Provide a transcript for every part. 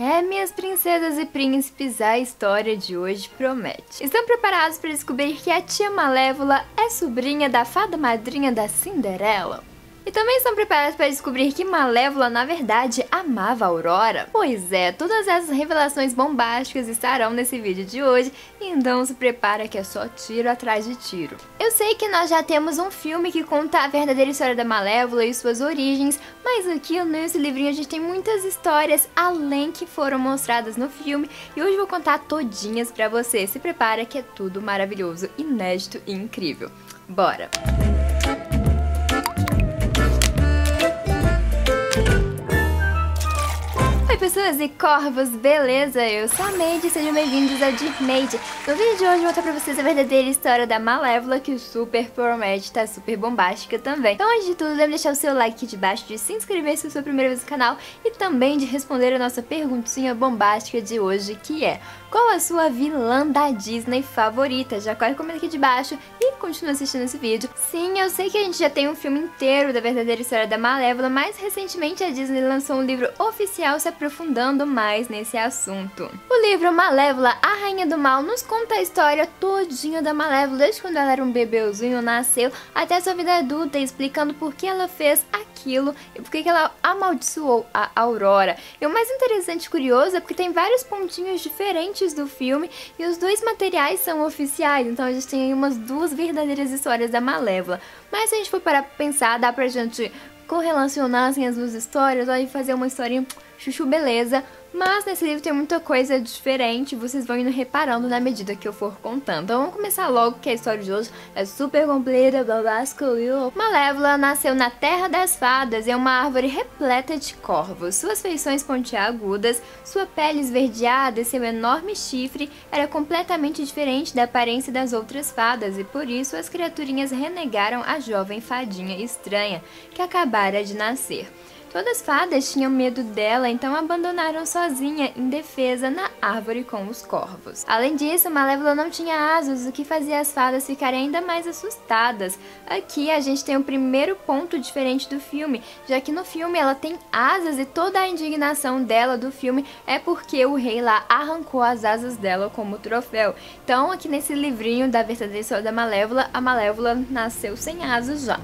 É, minhas princesas e príncipes, a história de hoje promete. Estão preparados para descobrir que a tia Malévola é sobrinha da fada madrinha da Cinderela? E também estão preparados para descobrir que Malévola, na verdade, amava Aurora? Pois é, todas essas revelações bombásticas estarão nesse vídeo de hoje, então se prepara que é só tiro atrás de tiro. Eu sei que nós já temos um filme que conta a verdadeira história da Malévola e suas origens, mas aqui nesse livrinho a gente tem muitas histórias além que foram mostradas no filme, e hoje vou contar todinhas pra você. Se prepara que é tudo maravilhoso, inédito e incrível. Bora! Pessoas e corvos, beleza? Eu sou a Made, sejam bem-vindos ao Deep Made. No vídeo de hoje eu vou contar pra vocês a verdadeira história da Malévola, que super promete tá super bombástica também. Então antes de tudo, lembre de deixar o seu like aqui de baixo, de se inscrever se for a primeira vez no canal e também de responder a nossa perguntinha bombástica de hoje, que é qual a sua vilã da Disney favorita? Já corre comenta aqui de baixo e continua assistindo esse vídeo. Sim, eu sei que a gente já tem um filme inteiro da verdadeira história da Malévola, mas recentemente a Disney lançou um livro oficial se aprofundando mais nesse assunto. O livro Malévola, a Rainha do Mal, nos conta a história todinha da Malévola, desde quando ela era um bebeuzinho, nasceu, até sua vida adulta, explicando por que ela fez aquilo e por que ela amaldiçoou a Aurora. E o mais interessante e curioso é porque tem vários pontinhos diferentes do filme e os dois materiais são oficiais, então a gente tem aí umas duas verdadeiras histórias da Malévola. Mas se a gente for parar pra pensar, dá pra gente correlacionar assim, as duas histórias e fazer uma historinha chuchu beleza, mas nesse livro tem muita coisa diferente, vocês vão indo reparando na medida que eu for contando. Então vamos começar logo, que a história de hoje é super completa, babascoil. Malévola nasceu na Terra das Fadas em uma árvore repleta de corvos. Suas feições pontiagudas, sua pele esverdeada e seu enorme chifre era completamente diferente da aparência das outras fadas e por isso as criaturinhas renegaram a jovem fadinha estranha que acabara de nascer. Todas as fadas tinham medo dela, então abandonaram sozinha, indefesa, na árvore com os corvos. Além disso, Malévola não tinha asas, o que fazia as fadas ficarem ainda mais assustadas. Aqui a gente tem o primeiro ponto diferente do filme, já que no filme ela tem asas e toda a indignação dela do filme é porque o rei lá arrancou as asas dela como troféu. Então, aqui nesse livrinho da verdadeira história da Malévola, a Malévola nasceu sem asas já.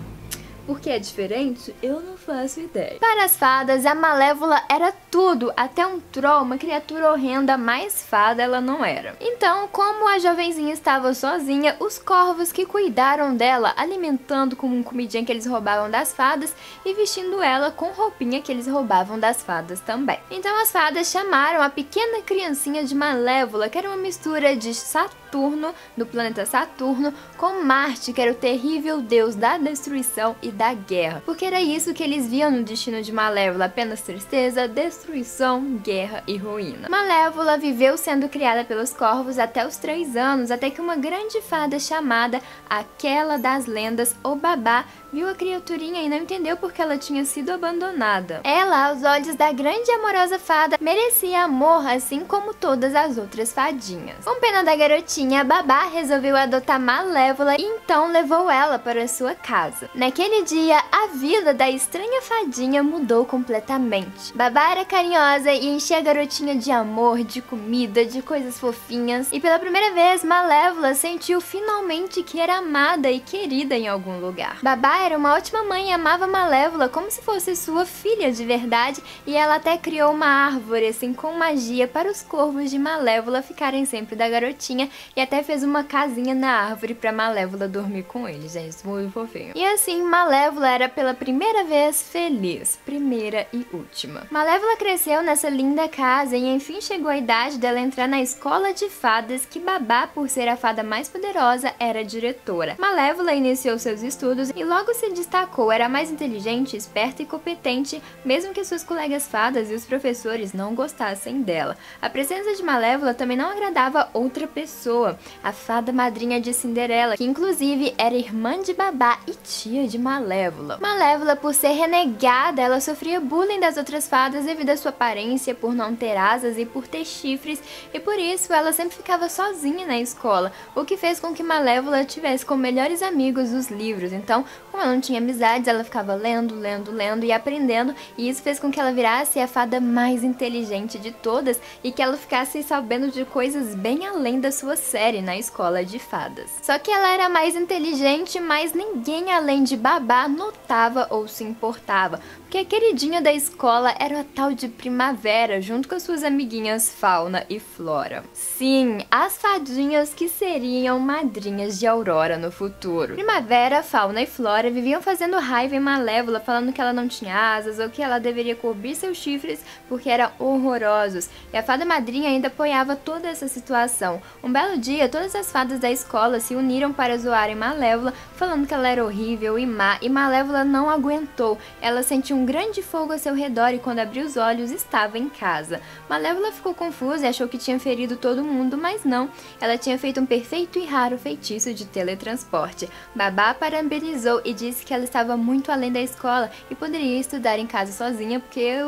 Por que é diferente? Eu não faço ideia. Para as fadas, a Malévola era tudo, até um troll, uma criatura horrenda, mais fada ela não era. Então, como a jovenzinha estava sozinha, os corvos que cuidaram dela, alimentando com um comidinha que eles roubavam das fadas e vestindo ela com roupinha que eles roubavam das fadas também. Então as fadas chamaram a pequena criancinha de Malévola, que era uma mistura de Saturno, do planeta Saturno, com Marte, que era o terrível deus da destruição e da guerra, porque era isso que eles viam no destino de Malévola, apenas tristeza, destruição, guerra e ruína. Malévola viveu sendo criada pelos corvos até os três anos, até que uma grande fada chamada Aquela das Lendas, ou Babá, viu a criaturinha e não entendeu por que ela tinha sido abandonada. Ela, aos olhos da grande e amorosa fada, merecia amor assim como todas as outras fadinhas. Com pena da garotinha, Babá resolveu adotar Malévola e então levou ela para sua casa. Naquele dia, a vida da estranha fadinha mudou completamente. Babá era carinhosa e enchia a garotinha de amor, de comida, de coisas fofinhas. E pela primeira vez, Malévola sentiu finalmente que era amada e querida em algum lugar. Babá era uma ótima mãe e amava Malévola como se fosse sua filha de verdade, e ela até criou uma árvore assim com magia para os corvos de Malévola ficarem sempre da garotinha e até fez uma casinha na árvore para Malévola dormir com eles, gente, muito fofinho. E assim, Malévola era pela primeira vez feliz, primeira e última. Malévola cresceu nessa linda casa e enfim chegou a idade dela entrar na escola de fadas que Babá, por ser a fada mais poderosa, era diretora. Malévola iniciou seus estudos e logo se destacou, era mais inteligente, esperta e competente, mesmo que suas colegas fadas e os professores não gostassem dela. A presença de Malévola também não agradava outra pessoa, a fada madrinha de Cinderela, que inclusive era irmã de Babá e tia de Malévola. Malévola, por ser renegada, ela sofria bullying das outras fadas devido à sua aparência, por não ter asas e por ter chifres, e por isso ela sempre ficava sozinha na escola, o que fez com que Malévola tivesse como melhores amigos os livros. Então, como ela não tinha amizades, ela ficava lendo, lendo, lendo e aprendendo, e isso fez com que ela virasse a fada mais inteligente de todas e que ela ficasse sabendo de coisas bem além da sua série na escola de fadas. Só que ela era mais inteligente, mas ninguém além de Babá notava ou se importava, importava, porque a queridinha da escola era a tal de Primavera, junto com as suas amiguinhas Fauna e Flora. Sim, as fadinhas que seriam madrinhas de Aurora no futuro. Primavera, Fauna e Flora viviam fazendo raiva em Malévola, falando que ela não tinha asas ou que ela deveria cobrir seus chifres porque eram horrorosos. E a fada madrinha ainda apoiava toda essa situação. Um belo dia, todas as fadas da escola se uniram para zoarem Malévola, falando que ela era horrível e má, e Malévola não aguentou. Ela sentiu um grande fogo ao seu redor e quando abriu os olhos estava em casa. Malévola ficou confusa e achou que tinha ferido todo mundo, mas não. Ela tinha feito um perfeito e raro feitiço de teletransporte. Babá parabenizou e disse que ela estava muito além da escola e poderia estudar em casa sozinha, porque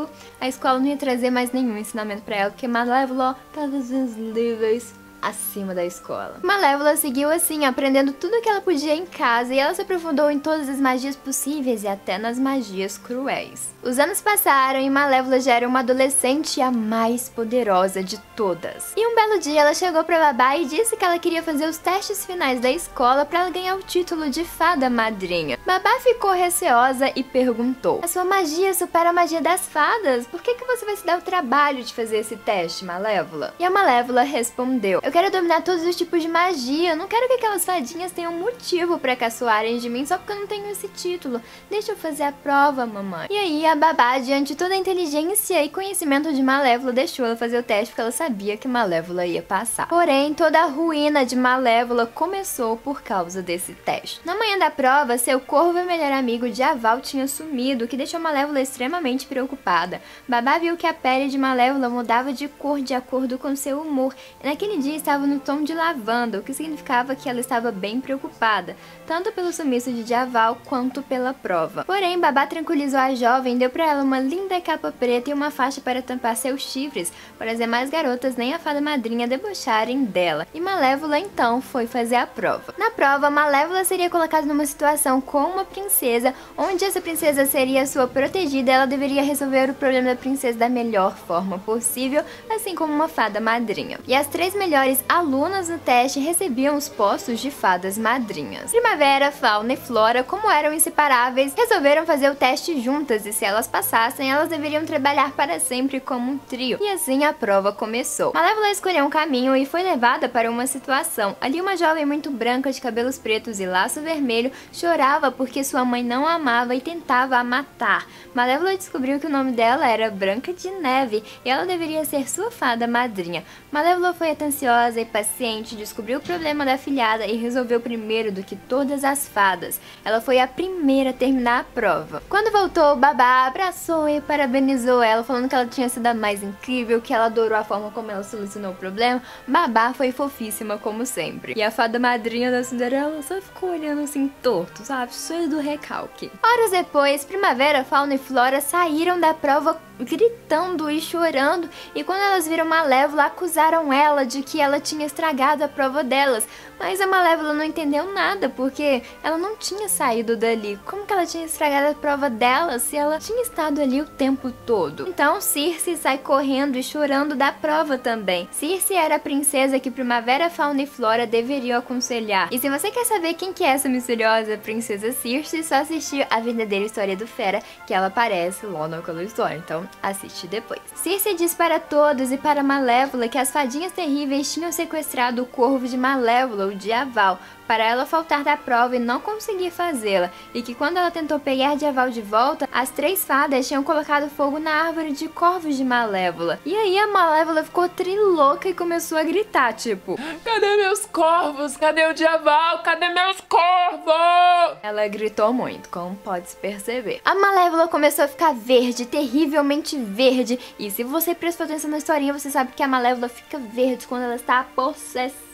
a escola não ia trazer mais nenhum ensinamento para ela, porque Malévola, todos os níveis acima da escola. Malévola seguiu assim, aprendendo tudo que ela podia em casa e ela se aprofundou em todas as magias possíveis e até nas magias cruéis. Os anos passaram e Malévola já era uma adolescente a mais poderosa de todas. E um belo dia ela chegou para Babá e disse que ela queria fazer os testes finais da escola para ganhar o título de fada madrinha. Babá ficou receosa e perguntou: "A sua magia supera a magia das fadas? Por que que você vai se dar o trabalho de fazer esse teste, Malévola?" E a Malévola respondeu: "Eu quero dominar todos os tipos de magia. Eu não quero que aquelas fadinhas tenham motivo para caçoarem de mim só porque eu não tenho esse título. Deixa eu fazer a prova, mamãe." E aí a Babá, diante toda a inteligência e conhecimento de Malévola, deixou ela fazer o teste porque ela sabia que Malévola ia passar. Porém, toda a ruína de Malévola começou por causa desse teste. Na manhã da prova, seu corvo e melhor amigo de Aval tinha sumido, o que deixou Malévola extremamente preocupada. Babá viu que a pele de Malévola mudava de cor de acordo com seu humor, e naquele dia estava no tom de lavanda, o que significava que ela estava bem preocupada, tanto pelo sumiço de Javal quanto pela prova. Porém, Babá tranquilizou a jovem e deu para ela uma linda capa preta e uma faixa para tampar seus chifres, para as demais garotas nem a fada madrinha debocharem dela. E Malévola então foi fazer a prova. Na prova, Malévola seria colocada numa situação com uma princesa, onde essa princesa seria sua protegida, ela deveria resolver o problema da princesa da melhor forma possível, assim como uma fada madrinha. E as três melhores alunas no teste recebiam os postos de fadas madrinhas. Primavera, Fauna e Flora, como eram inseparáveis, resolveram fazer o teste juntas e se elas passassem, elas deveriam trabalhar para sempre como um trio. E assim a prova começou. Malévola escolheu um caminho e foi levada para uma situação. Ali uma jovem muito branca de cabelos pretos e laço vermelho chorava porque sua mãe não a amava e tentava a matar. Malévola descobriu que o nome dela era Branca de Neve e ela deveria ser sua fada madrinha. Malévola foi atenciosa e paciente, descobriu o problema da filhada e resolveu primeiro do que todas as fadas. Ela foi a primeira a terminar a prova. Quando voltou, Babá abraçou e parabenizou ela, falando que ela tinha sido a mais incrível, que ela adorou a forma como ela solucionou o problema. Babá foi fofíssima, como sempre. E a fada madrinha da Cinderela só ficou olhando assim torto, sabe? Cheio do recalque. Horas depois, Primavera, Fauna e Flora saíram da prova gritando e chorando, e quando elas viram Malévola, acusaram ela de que ela tinha estragado a prova delas. Mas a Malévola não entendeu nada, porque ela não tinha saído dali. Como que ela tinha estragado a prova dela se ela tinha estado ali o tempo todo? Então Circe sai correndo e chorando da prova também. Circe era a princesa que Primavera, Fauna e Flora deveriam aconselhar. E se você quer saber quem que é essa misteriosa princesa Circe, só assistir a verdadeira história do Fera, que ela aparece lá naquela história. Então assiste depois. Circe diz para todos e para Malévola que as fadinhas terríveis tinham sequestrado o corvo de Malévola, o Diaval, para ela faltar da prova e não conseguir fazê-la, e que quando ela tentou pegar Diaval de volta, as três fadas tinham colocado fogo na árvore de corvos de Malévola. E aí a Malévola ficou trilouca e começou a gritar, tipo... Cadê meus corvos? Cadê o Diaval? Cadê meus corvos? Ela gritou muito, como pode se perceber. A Malévola começou a ficar verde, terrivelmente verde, e se você prestou atenção na historinha, você sabe que a Malévola fica verde quando ela está possessiva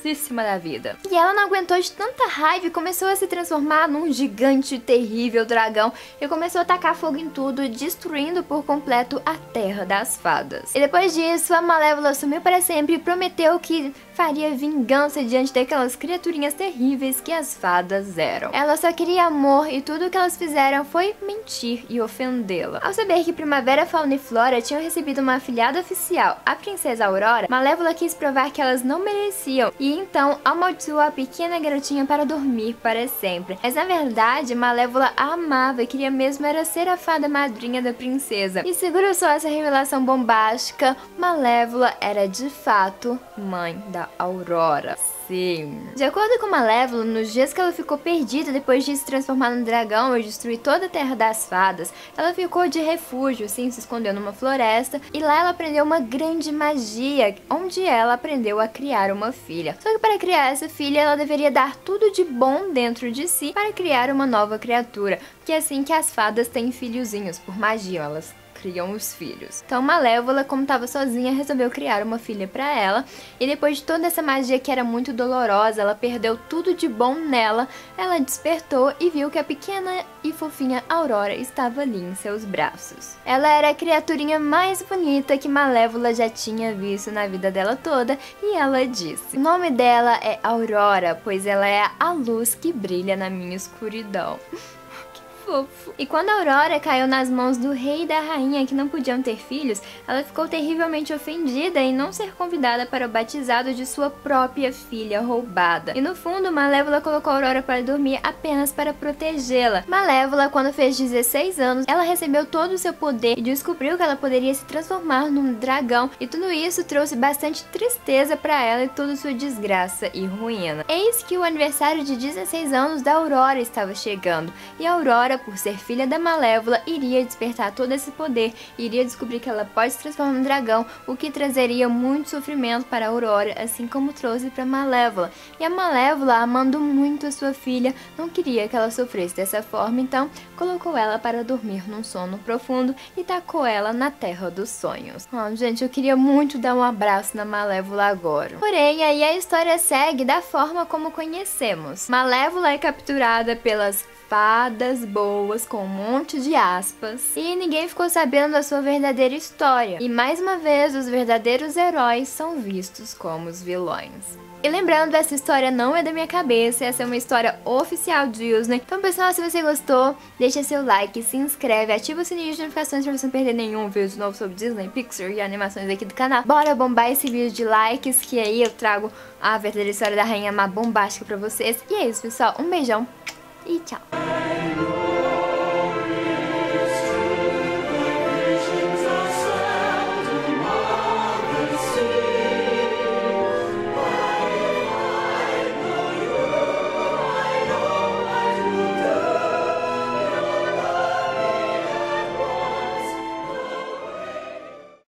da vida. E ela não aguentou de tanta raiva e começou a se transformar num gigante terrível dragão e começou a tacar fogo em tudo, destruindo por completo a Terra das Fadas. E depois disso, a Malévola sumiu para sempre e prometeu que faria vingança diante daquelas criaturinhas terríveis que as fadas eram. Ela só queria amor e tudo o que elas fizeram foi mentir e ofendê-la. Ao saber que Primavera, Fauna e Flora tinham recebido uma afilhada oficial, a Princesa Aurora, Malévola quis provar que elas não mereciam e então amaldiçoou a pequena garotinha para dormir para sempre. Mas na verdade, Malévola amava e queria mesmo era ser a fada madrinha da princesa. E seguro só essa revelação bombástica, Malévola era de fato mãe da Aurora. Sim. De acordo com Malévola, nos dias que ela ficou perdida depois de se transformar num dragão e destruir toda a Terra das Fadas, ela ficou de refúgio, sim, se escondeu numa floresta, e lá ela aprendeu uma grande magia, onde ela aprendeu a criar uma filha. Só que para criar essa filha, ela deveria dar tudo de bom dentro de si para criar uma nova criatura, que é assim que as fadas têm filhozinhos, por magia, elas criam os filhos. Então Malévola, como estava sozinha, resolveu criar uma filha para ela, e depois de toda essa magia que era muito dolorosa, ela perdeu tudo de bom nela, ela despertou e viu que a pequena e fofinha Aurora estava ali em seus braços. Ela era a criaturinha mais bonita que Malévola já tinha visto na vida dela toda, e ela disse: "O nome dela é Aurora, pois ela é a luz que brilha na minha escuridão." fofo. E quando a Aurora caiu nas mãos do rei e da rainha que não podiam ter filhos, ela ficou terrivelmente ofendida em não ser convidada para o batizado de sua própria filha roubada. E no fundo, Malévola colocou Aurora para dormir apenas para protegê-la. Malévola, quando fez 16 anos, ela recebeu todo o seu poder e descobriu que ela poderia se transformar num dragão, e tudo isso trouxe bastante tristeza para ela e toda sua desgraça e ruína. Eis que o aniversário de 16 anos da Aurora estava chegando, e a Aurora por ser filha da Malévola, iria despertar todo esse poder, iria descobrir que ela pode se transformar num dragão, o que trazeria muito sofrimento para Aurora, assim como trouxe para Malévola. E a Malévola, amando muito a sua filha, não queria que ela sofresse dessa forma, então colocou ela para dormir num sono profundo e tacou ela na Terra dos Sonhos. Oh, gente, eu queria muito dar um abraço na Malévola agora. Porém, aí a história segue da forma como conhecemos. Malévola é capturada pelas fadas boas com um monte de aspas e ninguém ficou sabendo da sua verdadeira história. E mais uma vez, os verdadeiros heróis são vistos como os vilões. E lembrando, essa história não é da minha cabeça, essa é uma história oficial Disney. Então, pessoal, se você gostou, deixa seu like, se inscreve, ativa o sininho de notificações pra você não perder nenhum vídeo novo sobre Disney, Pixar e animações aqui do canal. Bora bombar esse vídeo de likes, que aí eu trago a verdadeira história da Rainha Má bombástica pra vocês. E é isso, pessoal. Um beijão e tchau!